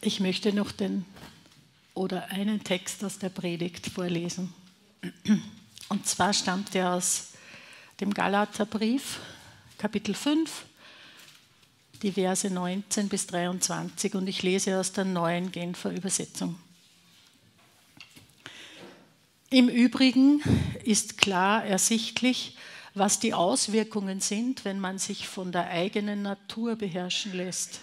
Ich möchte noch den oder einen Text aus der Predigt vorlesen. Und zwar stammt er aus dem Galaterbrief, Kapitel 5, die Verse 19 bis 23 und ich lese aus der neuen Genfer Übersetzung. Im Übrigen ist klar ersichtlich, was die Auswirkungen sind, wenn man sich von der eigenen Natur beherrschen lässt.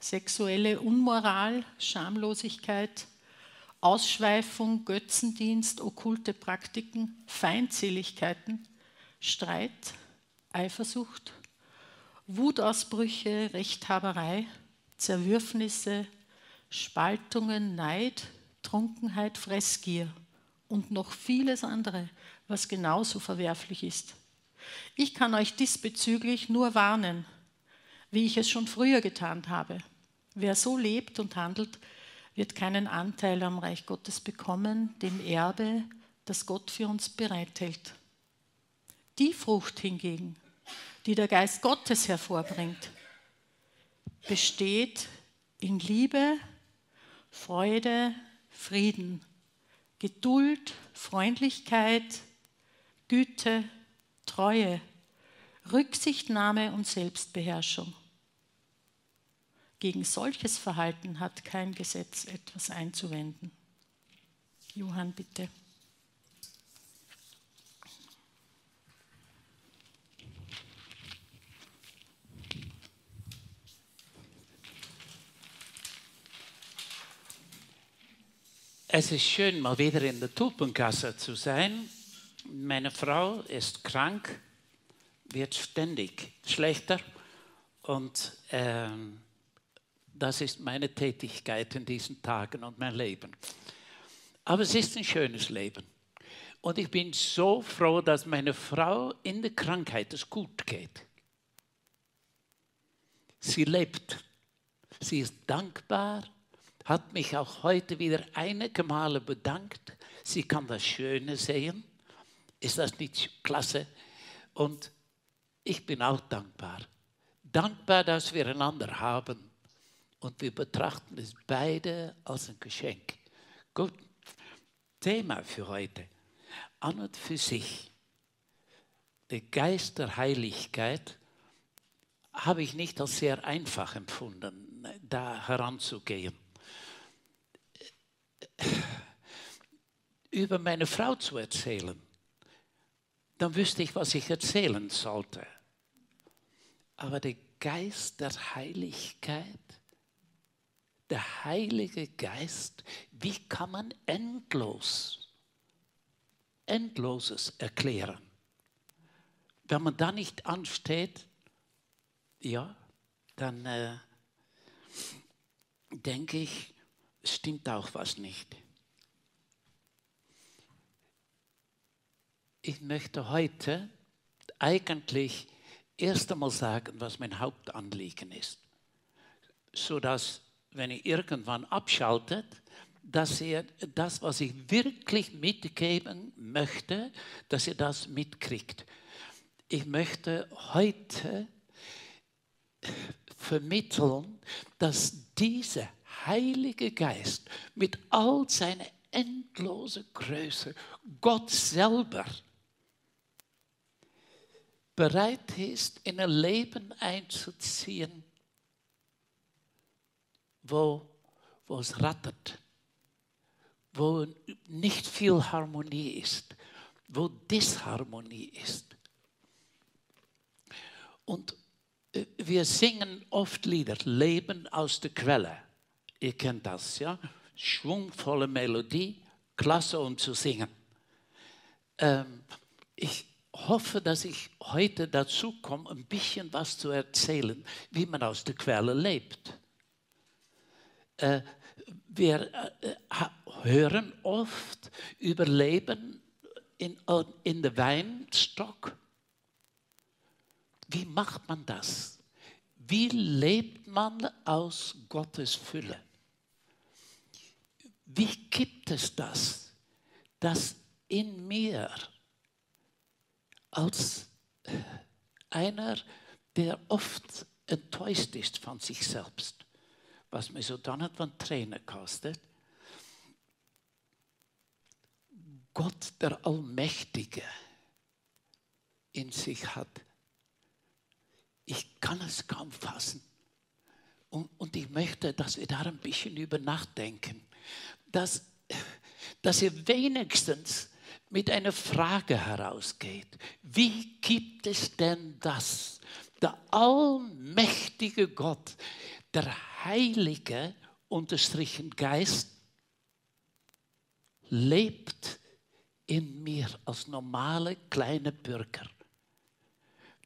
Sexuelle Unmoral, Schamlosigkeit, Ausschweifung, Götzendienst, okkulte Praktiken, Feindseligkeiten, Streit, Eifersucht, Wutausbrüche, Rechthaberei, Zerwürfnisse, Spaltungen, Neid, Trunkenheit, Fressgier und noch vieles andere, was genauso verwerflich ist. Ich kann euch diesbezüglich nur warnen, wie ich es schon früher getan habe. Wer so lebt und handelt, wird keinen Anteil am Reich Gottes bekommen, dem Erbe, das Gott für uns bereithält. Die Frucht hingegen, die der Geist Gottes hervorbringt, besteht in Liebe, Freude, Frieden, Geduld, Freundlichkeit, Güte, Treue, Rücksichtnahme und Selbstbeherrschung. Gegen solches Verhalten hat kein Gesetz etwas einzuwenden. Johann, bitte. Es ist schön, mal wieder in der Tulpengasse zu sein. Meine Frau ist krank, wird ständig schlechter und ähm, das ist meine Tätigkeit in diesen Tagen und mein Leben. Aber es ist ein schönes Leben. Und ich bin so froh, dass meine Frau in der Krankheit es gut geht. Sie lebt. Sie ist dankbar hat mich auch heute wieder einige Male bedankt. Sie kann das Schöne sehen. Ist das nicht klasse? Und ich bin auch dankbar. Dankbar, dass wir einander haben. Und wir betrachten es beide als ein Geschenk. Gut, Thema für heute. An und für sich. Der Geist der Heiligkeit habe ich nicht als sehr einfach empfunden, da heranzugehen. über meine Frau zu erzählen, dann wüsste ich, was ich erzählen sollte. Aber der Geist der Heiligkeit, der Heilige Geist, wie kann man endlos, endloses erklären? Wenn man da nicht ansteht, ja, dann äh, denke ich, stimmt auch was nicht. Ich möchte heute eigentlich erst einmal sagen, was mein Hauptanliegen ist, sodass, wenn ihr irgendwann abschaltet, dass ihr das, was ich wirklich mitgeben möchte, dass ihr das mitkriegt. Ich möchte heute vermitteln, dass dieser Heilige Geist mit all seiner endlosen Größe, Gott selber, bereit ist, in ein Leben einzuziehen, wo, wo es rattert, wo nicht viel Harmonie ist, wo Disharmonie ist. Und äh, wir singen oft Lieder, Leben aus der Quelle. Ihr kennt das, ja? Schwungvolle Melodie, klasse um zu singen. Ähm, ich hoffe, dass ich heute dazu komme, ein bisschen was zu erzählen, wie man aus der Quelle lebt. Äh, wir äh, hören oft über Leben in, in der Weinstock. Wie macht man das? Wie lebt man aus Gottes Fülle? Wie gibt es das, dass in mir als einer, der oft enttäuscht ist von sich selbst, was mir so dann etwas Tränen kostet. Gott, der Allmächtige, in sich hat. Ich kann es kaum fassen. Und, und ich möchte, dass wir da ein bisschen über nachdenken. Dass, dass ihr wenigstens mit einer Frage herausgeht. Wie gibt es denn das? Der allmächtige Gott, der heilige, unterstrichen Geist, lebt in mir als normale kleine Bürger.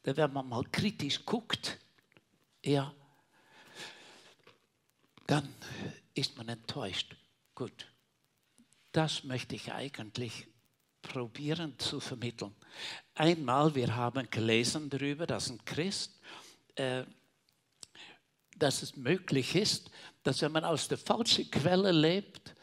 Wenn man mal kritisch guckt, ja, dann ist man enttäuscht. Gut, das möchte ich eigentlich probieren zu vermitteln. Einmal, wir haben gelesen darüber, dass ein Christ, äh, dass es möglich ist, dass wenn man aus der falschen Quelle lebt,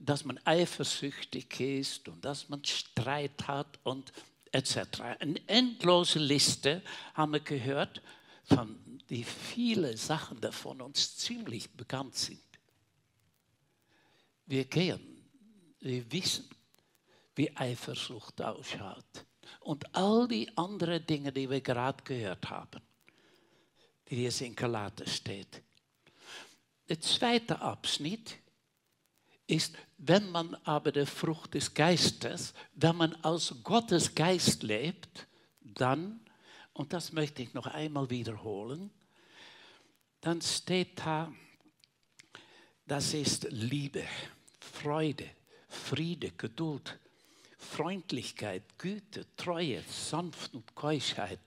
dass man eifersüchtig ist und dass man Streit hat und etc. Eine endlose Liste haben wir gehört, von die viele Sachen davon uns ziemlich bekannt sind. Wir gehen, wir wissen, wie Eifersucht ausschaut und all die anderen Dinge, die wir gerade gehört haben, die es in Galater steht. Der zweite Abschnitt ist, wenn man aber der Frucht des Geistes, wenn man aus Gottes Geist lebt, dann, und das möchte ich noch einmal wiederholen, dann steht da, das ist Liebe, Freude, Friede, Geduld, Freundlichkeit, Güte, Treue, Sanft und Keuschheit.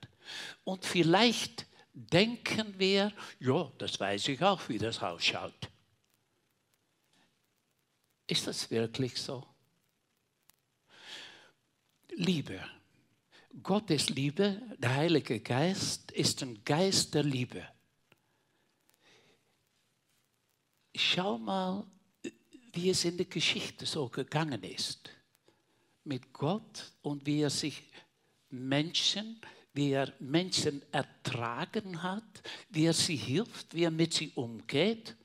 Und vielleicht denken wir, ja, das weiß ich auch, wie das ausschaut. Ist das wirklich so? Liebe. Gott ist Liebe, der Heilige Geist ist ein Geist der Liebe. Schau mal, wie es in der Geschichte so gegangen ist mit Gott und wie er sich Menschen, wie er Menschen ertragen hat, wie er sie hilft, wie er mit sie umgeht.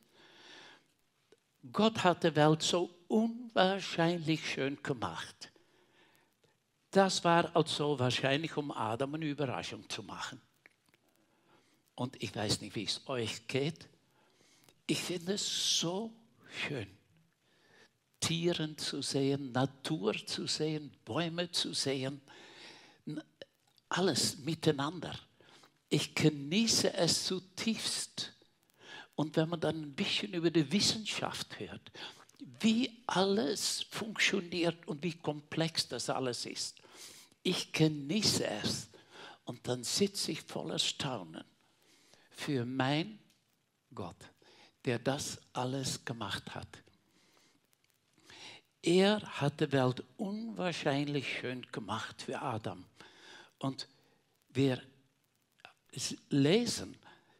Gott hat die Welt so unwahrscheinlich schön gemacht. Das war also wahrscheinlich, um Adam eine Überraschung zu machen. Und ich weiß nicht, wie es euch geht. Ich finde es so schön, Tieren zu sehen, Natur zu sehen, Bäume zu sehen, alles miteinander. Ich genieße es zutiefst. Und wenn man dann ein bisschen über die Wissenschaft hört, wie alles funktioniert und wie komplex das alles ist, ich genieße es. Und dann sitze ich voller Staunen für mein Gott, der das alles gemacht hat. Er hat die Welt unwahrscheinlich schön gemacht für Adam. Und wir lesen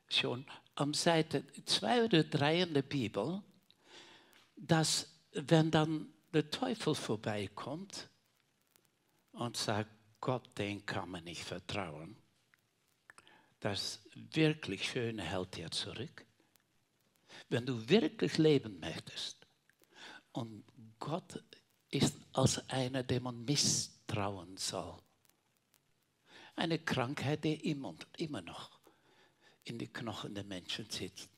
schon am Seite 2 oder 3 in der Bibel, dass wenn dann der Teufel vorbeikommt und sagt, Gott, den kann man nicht vertrauen, das wirklich Schöne hält dir zurück. Wenn du wirklich leben möchtest und Gott ist als einer, dem man misstrauen soll. Eine Krankheit, die immer, immer noch in die Knochen der Menschen sitzt.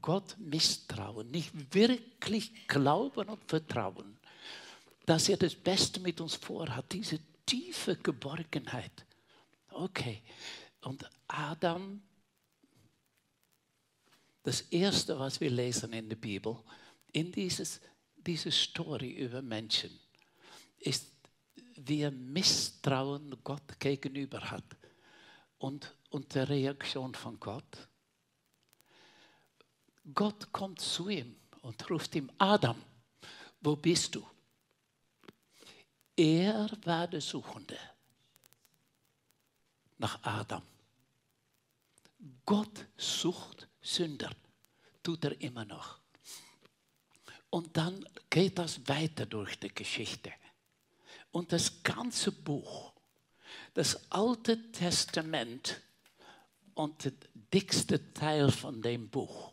Gott misstrauen, nicht wirklich glauben und vertrauen, dass er das Beste mit uns vorhat, diese tiefe Geborgenheit. Okay, und Adam, das Erste, was wir lesen in der Bibel, in dieses, diese Story über Menschen, ist, wie Misstrauen Gott gegenüber hat und, und der Reaktion von Gott. Gott kommt zu ihm und ruft ihm, Adam, wo bist du? Er war der Suchende nach Adam. Gott sucht Sünder, tut er immer noch. Und dann geht das weiter durch die Geschichte. Und das ganze Buch, das Alte Testament und der dickste Teil von dem Buch,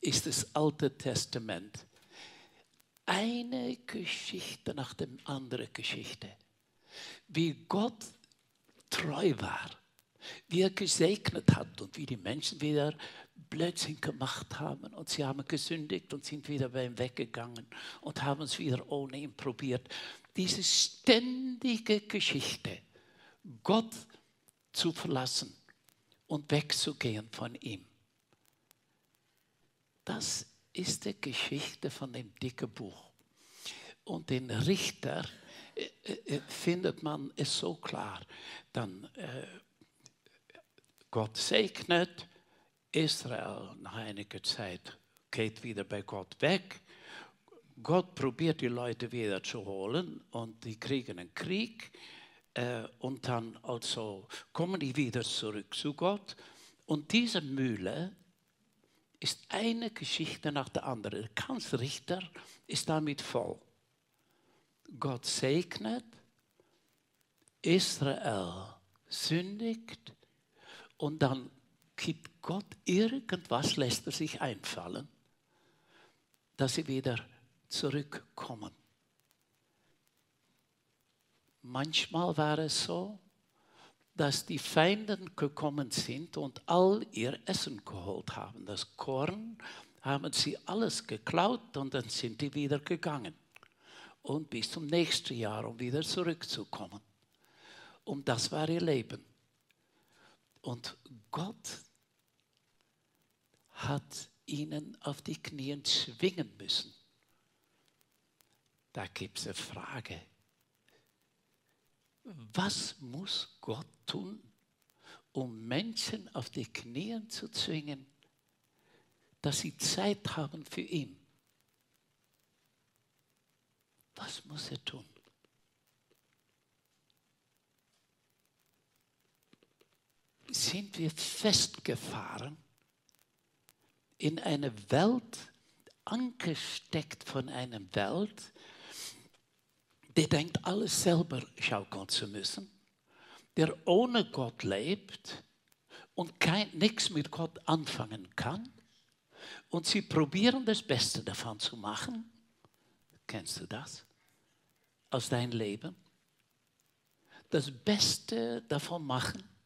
ist das Alte Testament. Eine Geschichte nach der anderen Geschichte. Wie Gott treu war, wie er gesegnet hat und wie die Menschen wieder Blödsinn gemacht haben und sie haben gesündigt und sind wieder bei ihm weggegangen und haben es wieder ohne ihn probiert. Diese ständige Geschichte, Gott zu verlassen und wegzugehen von ihm. Das ist die Geschichte von dem dicken Buch. Und den Richter äh, äh, findet man es so klar. Dann äh, Gott segnet, Israel nach einiger Zeit geht wieder bei Gott weg. Gott probiert die Leute wieder zu holen und die kriegen einen Krieg äh, und dann also kommen die wieder zurück zu Gott. Und diese Mühle ist eine Geschichte nach der anderen. Der Kanzrichter ist damit voll. Gott segnet, Israel sündigt und dann gibt Gott irgendwas, lässt er sich einfallen, dass sie wieder zurückkommen. Manchmal war es so, dass die Feinden gekommen sind und all ihr Essen geholt haben. Das Korn haben sie alles geklaut und dann sind die wieder gegangen. Und bis zum nächsten Jahr, um wieder zurückzukommen. Und das war ihr Leben. Und Gott hat ihnen auf die Knie zwingen müssen. Da gibt es eine Frage. Was muss Gott tun, um Menschen auf die Knie zu zwingen, dass sie Zeit haben für ihn? Was muss er tun? Sind wir festgefahren in eine Welt, angesteckt von einer Welt, der denkt, alles selber schaukeln zu müssen, der ohne Gott lebt und nichts mit Gott anfangen kann. Und sie probieren das Beste davon zu machen. Kennst du das? Aus deinem Leben? Das Beste davon machen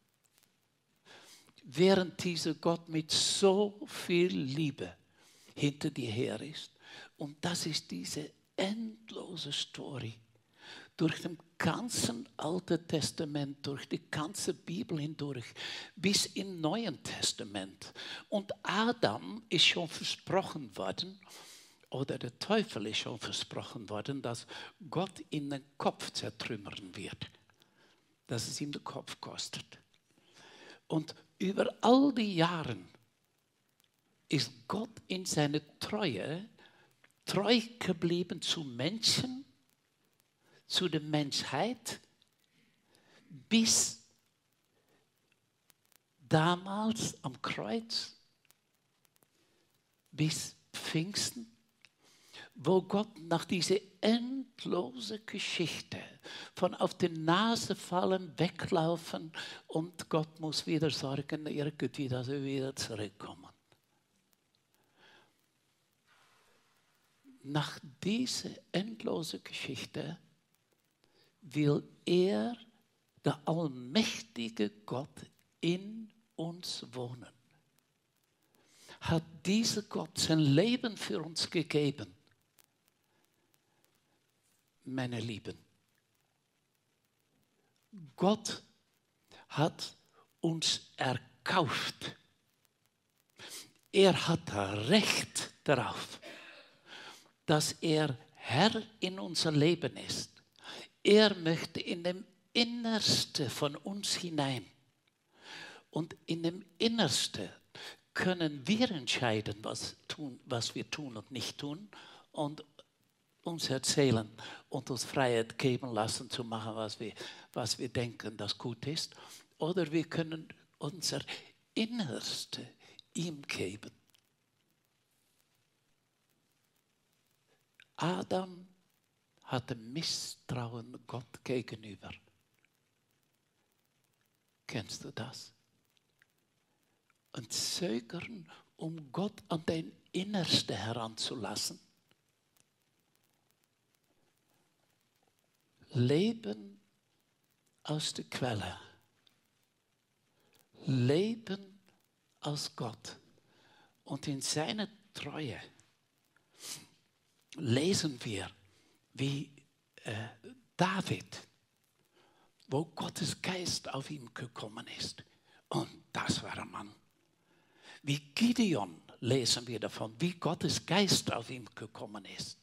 während dieser Gott mit so viel Liebe hinter dir her ist. Und das ist diese endlose Story durch das ganze Alte Testament, durch die ganze Bibel hindurch, bis im Neuen Testament. Und Adam ist schon versprochen worden, oder der Teufel ist schon versprochen worden, dass Gott ihn den Kopf zertrümmern wird, dass es ihm den Kopf kostet. Und über all die Jahre ist Gott in seiner Treue treu geblieben zu Menschen, zu der Menschheit, bis damals am Kreuz, bis Pfingsten, wo Gott nach dieser endlosen Geschichte von auf die Nase fallen, weglaufen und Gott muss wieder sorgen, irgendwie, dass wir wieder zurückkommen. Nach dieser endlosen Geschichte will er, der allmächtige Gott, in uns wohnen. Hat dieser Gott sein Leben für uns gegeben meine Lieben. Gott hat uns erkauft. Er hat Recht darauf, dass er Herr in unser Leben ist. Er möchte in dem Innerste von uns hinein. Und in dem Innerste können wir entscheiden, was, tun, was wir tun und nicht tun. Und uns erzählen und uns Freiheit geben lassen zu machen, was wir, was wir denken, das gut ist. Oder wir können unser Innerste ihm geben. Adam hatte Misstrauen Gott gegenüber. Kennst du das? Ein Zögern um Gott an dein Innerste heranzulassen. Leben aus der Quelle. Leben aus Gott. Und in seiner Treue lesen wir, wie äh, David, wo Gottes Geist auf ihn gekommen ist. Und das war ein Mann. Wie Gideon lesen wir davon, wie Gottes Geist auf ihn gekommen ist.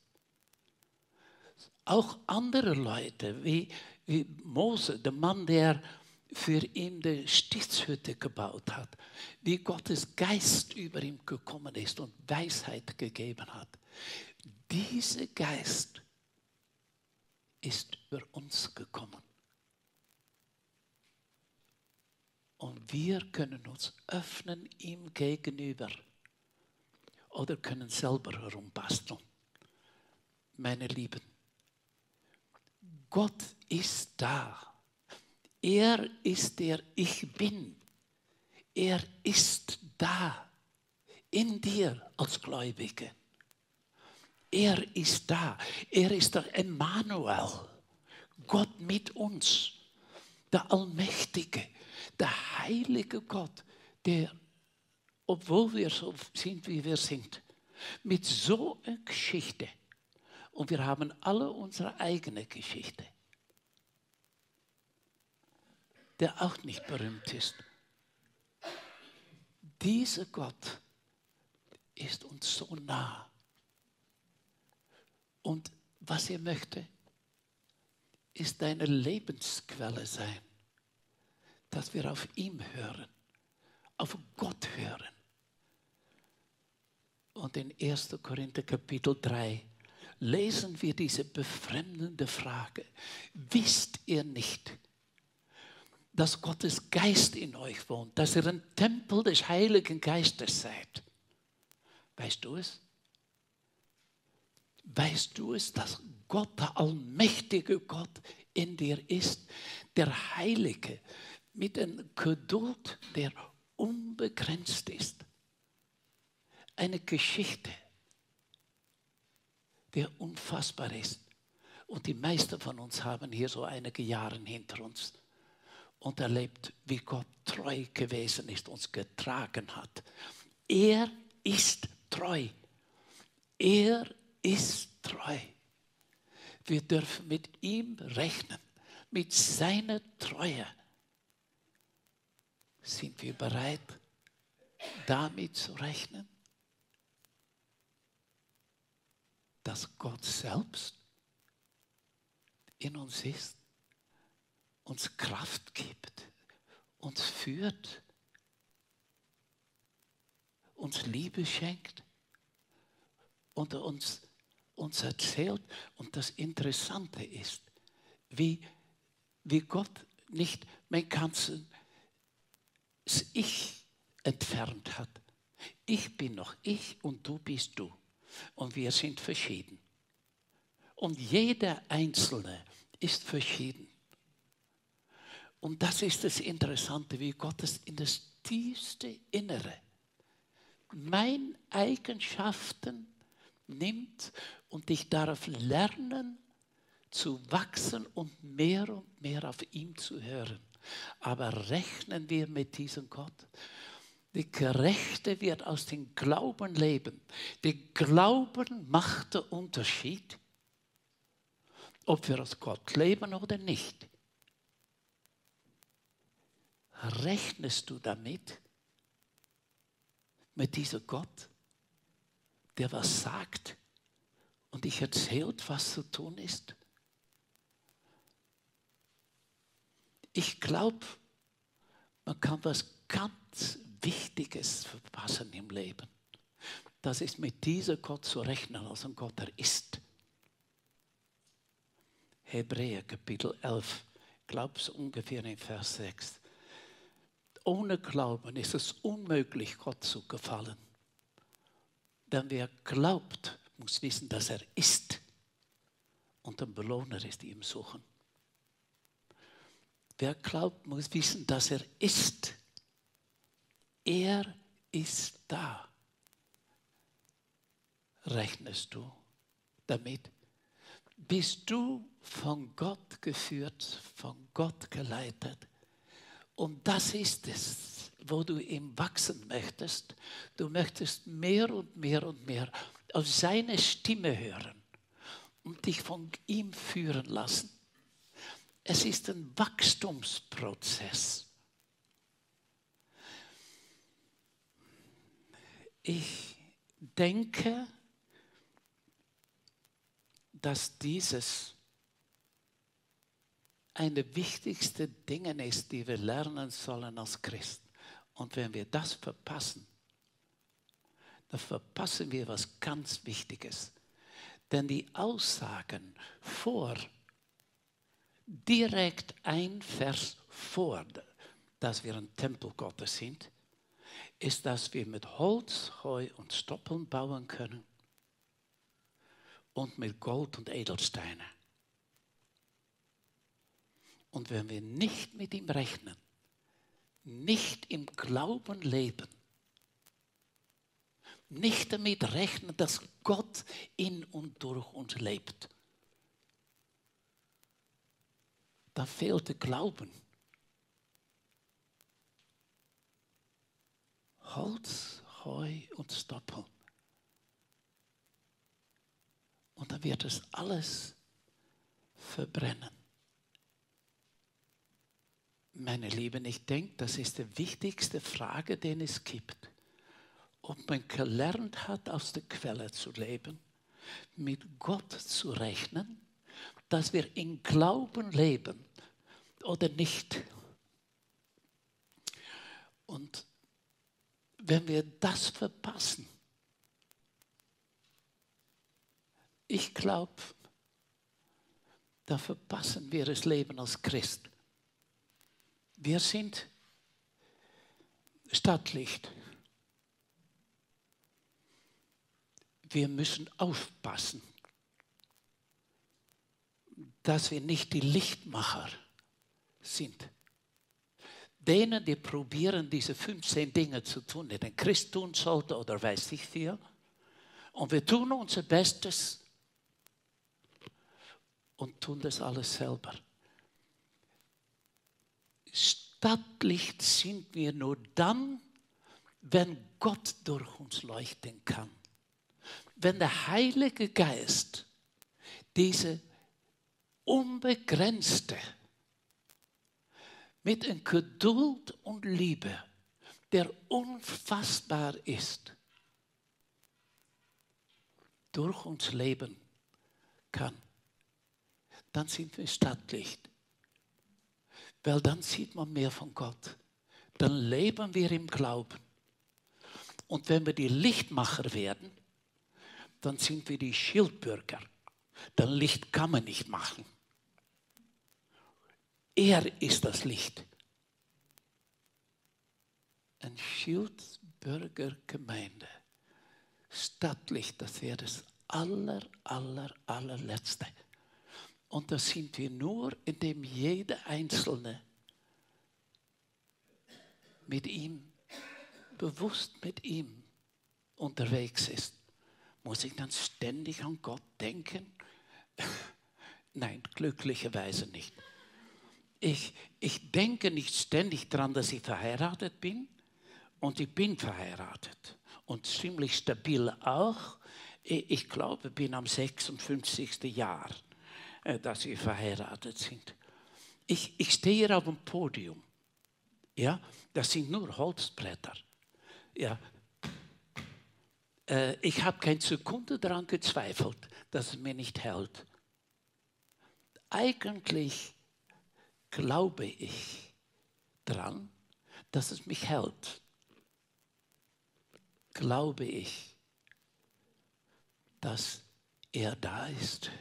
Auch andere Leute, wie, wie Mose, der Mann, der für ihn die Stiftshütte gebaut hat, wie Gottes Geist über ihm gekommen ist und Weisheit gegeben hat. Dieser Geist ist über uns gekommen. Und wir können uns öffnen ihm gegenüber oder können selber herumbasteln. Meine Lieben, Gott ist da. Er ist der Ich bin. Er ist da in dir als Gläubige. Er ist da. Er ist der Emmanuel. Gott mit uns. Der Allmächtige, der heilige Gott, der, obwohl wir so sind, wie wir sind, mit so einer Geschichte, und wir haben alle unsere eigene Geschichte, der auch nicht berühmt ist. Dieser Gott ist uns so nah. Und was er möchte, ist deine Lebensquelle sein, dass wir auf ihm hören, auf Gott hören. Und in 1. Korinther Kapitel 3 lesen wir diese befremdende Frage. Wisst ihr nicht, dass Gottes Geist in euch wohnt, dass ihr ein Tempel des Heiligen Geistes seid? Weißt du es? Weißt du es, dass Gott, der allmächtige Gott, in dir ist, der Heilige, mit einer Geduld, der unbegrenzt ist? Eine Geschichte, der unfassbar ist. Und die meisten von uns haben hier so einige Jahre hinter uns und erlebt, wie Gott treu gewesen ist, uns getragen hat. Er ist treu. Er ist treu. Wir dürfen mit ihm rechnen, mit seiner Treue. Sind wir bereit, damit zu rechnen? Dass Gott selbst in uns ist, uns Kraft gibt, uns führt, uns Liebe schenkt und uns, uns erzählt. Und das Interessante ist, wie, wie Gott nicht mein ganzes Ich entfernt hat. Ich bin noch ich und du bist du und wir sind verschieden. Und jeder Einzelne ist verschieden. Und das ist das Interessante, wie Gott es in das tiefste Innere, meine Eigenschaften nimmt und ich darf lernen zu wachsen und mehr und mehr auf ihm zu hören. Aber rechnen wir mit diesem Gott? Der Gerechte wird aus dem Glauben leben. Der Glauben macht den Unterschied, ob wir aus Gott leben oder nicht. Rechnest du damit, mit diesem Gott, der was sagt und dich erzählt, was zu tun ist? Ich glaube, man kann was ganz Wichtiges verpassen im Leben. Das ist mit diesem Gott zu rechnen, als ein Gott, der ist. Hebräer Kapitel 11, glaubst ungefähr in Vers 6. Ohne Glauben ist es unmöglich, Gott zu gefallen. Denn wer glaubt, muss wissen, dass er ist und ein Belohner ist, ihm suchen. Wer glaubt, muss wissen, dass er ist er ist da. rechnest du damit? Bist du von Gott geführt, von Gott geleitet? Und das ist es, wo du ihm wachsen möchtest. Du möchtest mehr und mehr und mehr auf seine Stimme hören und dich von ihm führen lassen. Es ist ein Wachstumsprozess. Ich denke, dass dieses eine wichtigste Dinge ist, die wir lernen sollen als Christ. Und wenn wir das verpassen, dann verpassen wir was ganz Wichtiges. Denn die Aussagen vor, direkt ein Vers vor, dass wir ein Tempel Gottes sind, ist, dass wir mit Holz, Heu und Stoppeln bauen können und mit Gold und Edelsteine. Und wenn wir nicht mit ihm rechnen, nicht im Glauben leben, nicht damit rechnen, dass Gott in und durch uns lebt, da fehlt der Glauben. Holz, Heu und Stoppeln. Und dann wird es alles verbrennen. Meine Lieben, ich denke, das ist die wichtigste Frage, die es gibt. Ob man gelernt hat, aus der Quelle zu leben, mit Gott zu rechnen, dass wir in Glauben leben oder nicht. Und wenn wir das verpassen, ich glaube, da verpassen wir das Leben als Christ. Wir sind Stadtlicht. Wir müssen aufpassen, dass wir nicht die Lichtmacher sind. Denen, die probieren, diese 15 Dinge zu tun, die ein Christ tun sollte oder weiß ich viel. Und wir tun unser Bestes und tun das alles selber. Stadtlicht sind wir nur dann, wenn Gott durch uns leuchten kann. Wenn der Heilige Geist diese unbegrenzte, mit einer Geduld und Liebe, der unfassbar ist, durch uns leben kann, dann sind wir Stadtlicht. Weil dann sieht man mehr von Gott. Dann leben wir im Glauben. Und wenn wir die Lichtmacher werden, dann sind wir die Schildbürger. Dann Licht kann man nicht machen. Er ist das Licht. Ein Schildbürgergemeinde, Stadtlicht, das wäre das aller, aller, allerletzte. Und das sind wir nur, indem jeder Einzelne mit ihm, bewusst mit ihm unterwegs ist. Muss ich dann ständig an Gott denken? Nein, glücklicherweise nicht. Ich, ich denke nicht ständig daran, dass ich verheiratet bin und ich bin verheiratet und ziemlich stabil auch. Ich glaube, bin am 56. Jahr. Äh, dass wir verheiratet sind. Ich, ich stehe hier auf dem Podium. Ja, das sind nur Holzblätter. Ja, äh, ich habe keine Sekunde daran gezweifelt, dass es mir nicht hält. Eigentlich glaube ich daran, dass es mich hält. Glaube ich, dass er da ist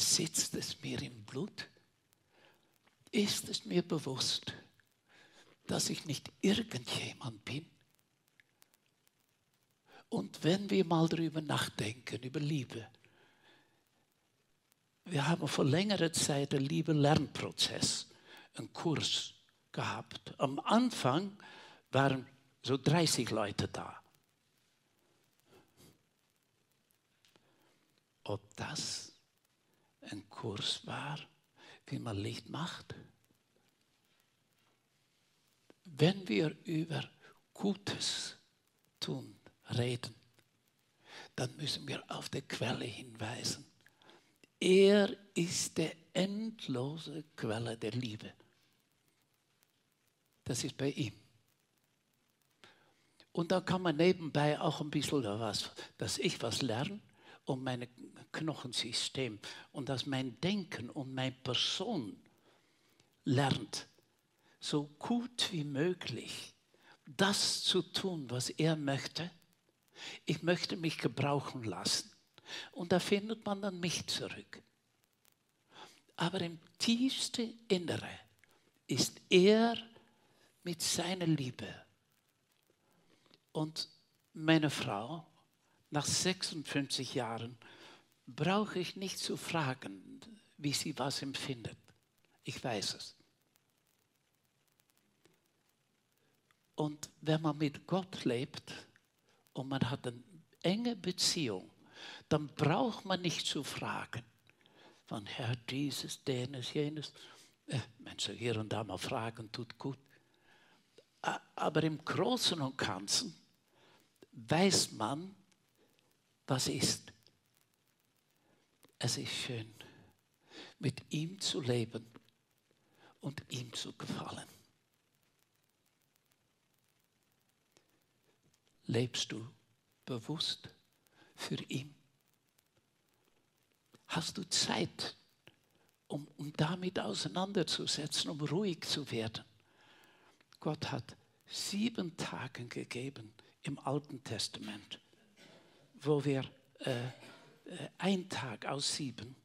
sitzt es mir im Blut? Ist es mir bewusst, dass ich nicht irgendjemand bin? Und wenn wir mal darüber nachdenken, über Liebe, wir haben vor längerer Zeit einen Liebe-Lernprozess, einen Kurs gehabt. Am Anfang waren so 30 Leute da. ob das ein Kurs war, wie man Licht macht? Wenn wir über Gutes tun, reden, dann müssen wir auf die Quelle hinweisen. Er ist die endlose Quelle der Liebe. Das ist bei ihm. Und da kann man nebenbei auch ein bisschen was, dass ich was lerne um mein Knochensystem und dass mein Denken und meine Person lernt, so gut wie möglich das zu tun, was er möchte. Ich möchte mich gebrauchen lassen. Und da findet man dann mich zurück. Aber im tiefsten Innere ist er mit seiner Liebe. Und meine Frau, nach 56 Jahren, brauche ich nicht zu fragen, wie sie was empfindet. Ich weiß es. Und wenn man mit Gott lebt und man hat eine enge Beziehung, dann braucht man nicht zu fragen, von Herr dieses, denes, jenes. Äh, Menschen hier und da mal fragen, tut gut. Aber im Großen und Ganzen weiß man, was ist. Es ist schön, mit ihm zu leben und ihm zu gefallen. Lebst du bewusst für ihn? Hast du Zeit, um, um damit auseinanderzusetzen, um ruhig zu werden? Gott hat sieben Tage gegeben im Alten Testament, wo wir äh, äh, ein Tag aus sieben,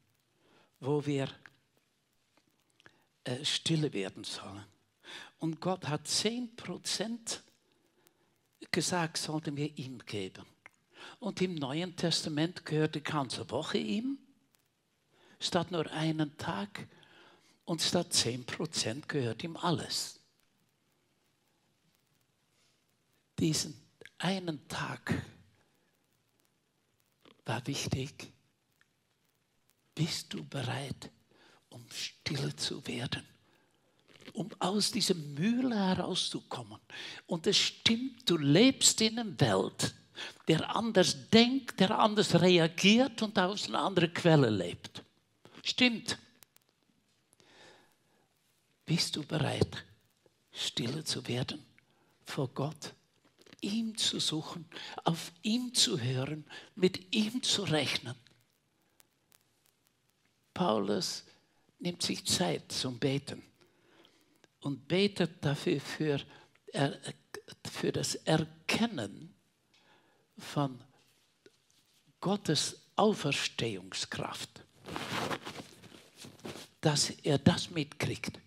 wo wir äh, stille werden sollen. Und Gott hat zehn Prozent gesagt, sollten wir ihm geben. Und im Neuen Testament gehört die ganze Woche ihm, statt nur einen Tag. Und statt 10 Prozent gehört ihm alles. Diesen einen Tag war wichtig. Bist du bereit, um stille zu werden? um aus dieser Mühle herauszukommen. Und es stimmt, du lebst in einer Welt, der anders denkt, der anders reagiert und aus einer anderen Quelle lebt. Stimmt. Bist du bereit, stille zu werden vor Gott? Ihm zu suchen, auf ihm zu hören, mit ihm zu rechnen. Paulus nimmt sich Zeit zum Beten und betet dafür für, für das Erkennen von Gottes Auferstehungskraft, dass er das mitkriegt.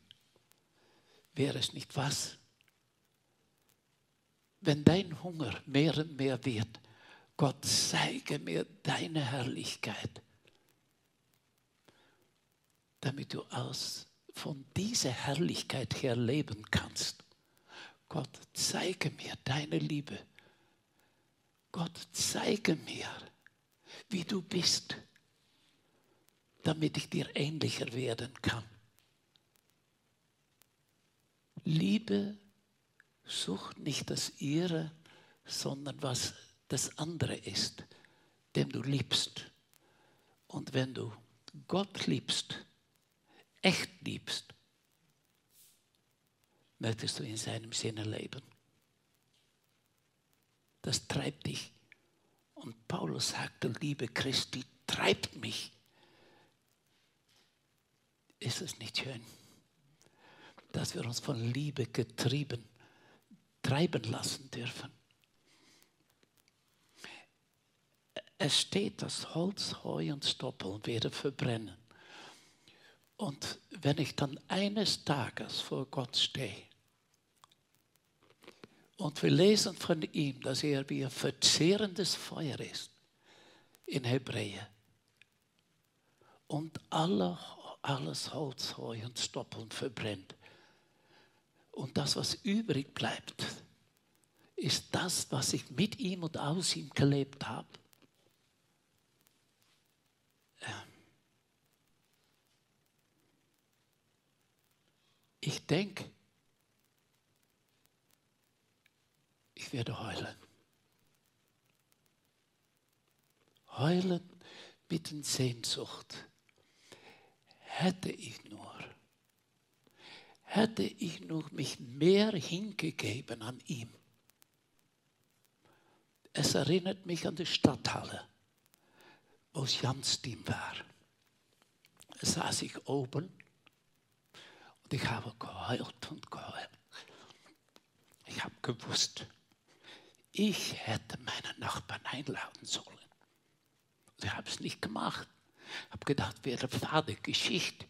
Wäre es nicht was? Wenn dein Hunger mehr und mehr wird, Gott zeige mir deine Herrlichkeit, damit du aus von dieser Herrlichkeit her leben kannst. Gott, zeige mir deine Liebe. Gott, zeige mir, wie du bist, damit ich dir ähnlicher werden kann. Liebe sucht nicht das ihre, sondern was das andere ist, dem du liebst. Und wenn du Gott liebst, echt liebst, möchtest du in seinem Sinne leben. Das treibt dich. Und Paulus sagte, Liebe Christi treibt mich. Ist es nicht schön, dass wir uns von Liebe getrieben, treiben lassen dürfen? Es steht, dass Holz, Heu und Stoppeln werden verbrennen. Und wenn ich dann eines Tages vor Gott stehe und wir lesen von ihm, dass er wie ein verzehrendes Feuer ist in Hebräer und alle, alles Holz, Heu und Stoppeln verbrennt. Und das, was übrig bleibt, ist das, was ich mit ihm und aus ihm gelebt habe. Ich denke, ich werde heulen. Heulen mit den Sehnsucht Hätte ich nur, hätte ich nur mich mehr hingegeben an ihm. Es erinnert mich an die Stadthalle, wo Jans Team war. Da saß ich oben und ich habe geheult und geheult. Ich habe gewusst, ich hätte meine Nachbarn einladen sollen. Ich habe es nicht gemacht. Habe gedacht, wäre fade Geschichte.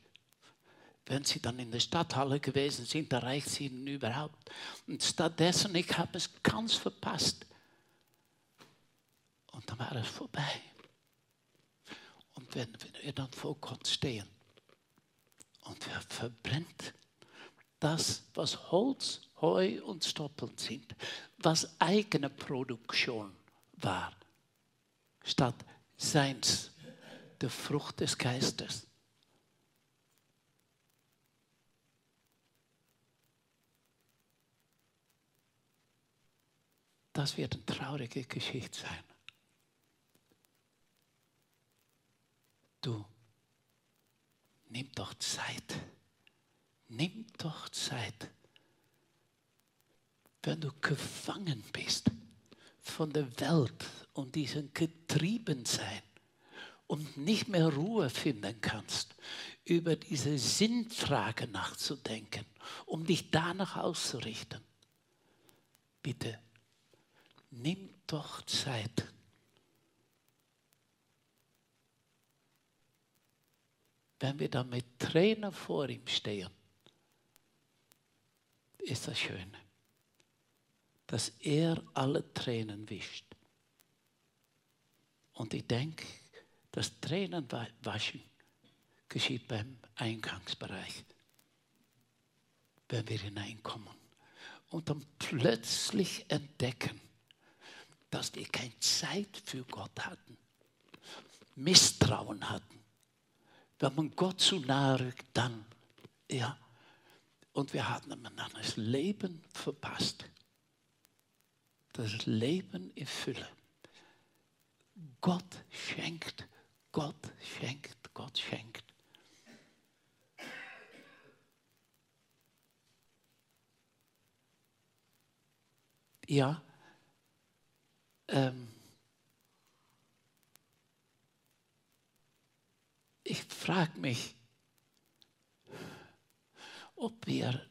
Wenn sie dann in der Stadthalle gewesen sind, da reicht es ihnen überhaupt. Und stattdessen, ich habe es ganz verpasst. Und dann war es vorbei. Und wenn wir dann vor Gott stehen und wir verbrennt das, was Holz, Heu und Stoppeln sind, was eigene Produktion war, statt Seins, der Frucht des Geistes. Das wird eine traurige Geschichte sein. Du, nimm doch Zeit. Nimm doch Zeit. Wenn du gefangen bist von der Welt und diesem Getriebensein und nicht mehr Ruhe finden kannst, über diese Sinnfrage nachzudenken, um dich danach auszurichten, bitte nimm doch Zeit wenn wir dann mit Tränen vor ihm stehen, ist das schön, dass er alle Tränen wischt. Und ich denke, das Tränenwaschen geschieht beim Eingangsbereich, wenn wir hineinkommen und dann plötzlich entdecken, dass wir keine Zeit für Gott hatten, Misstrauen hatten wenn man Gott zu nahe rückt, dann, ja. Und wir hatten dann das Leben verpasst. Das Leben in Fülle. Gott schenkt, Gott schenkt, Gott schenkt. Ja, ähm, ich frage mich, ob ihr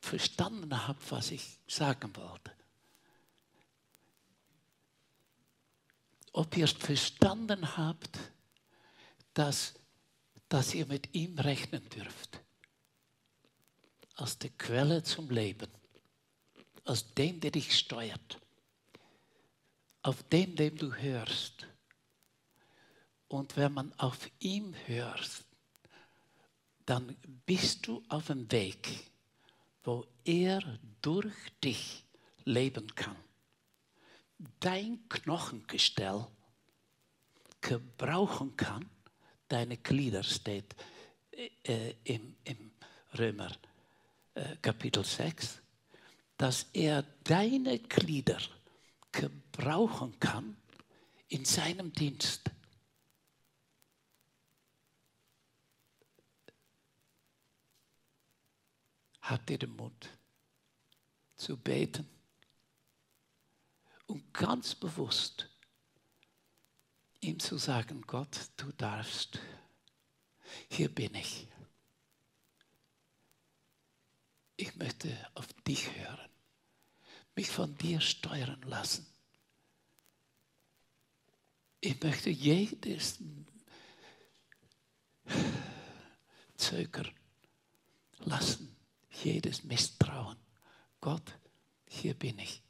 verstanden habt, was ich sagen wollte. Ob ihr verstanden habt, dass, dass ihr mit ihm rechnen dürft. Als der Quelle zum Leben. Als dem, der dich steuert. Auf dem, dem du hörst. Und wenn man auf ihn hört, dann bist du auf dem Weg, wo er durch dich leben kann. Dein Knochengestell gebrauchen kann, deine Glieder steht äh, im, im Römer äh, Kapitel 6, dass er deine Glieder gebrauchen kann in seinem Dienst. Habt ihr den Mut zu beten und ganz bewusst ihm zu sagen, Gott, du darfst, hier bin ich. Ich möchte auf dich hören, mich von dir steuern lassen. Ich möchte jedes Zögern lassen jedes Misstrauen. Gott, hier bin ich.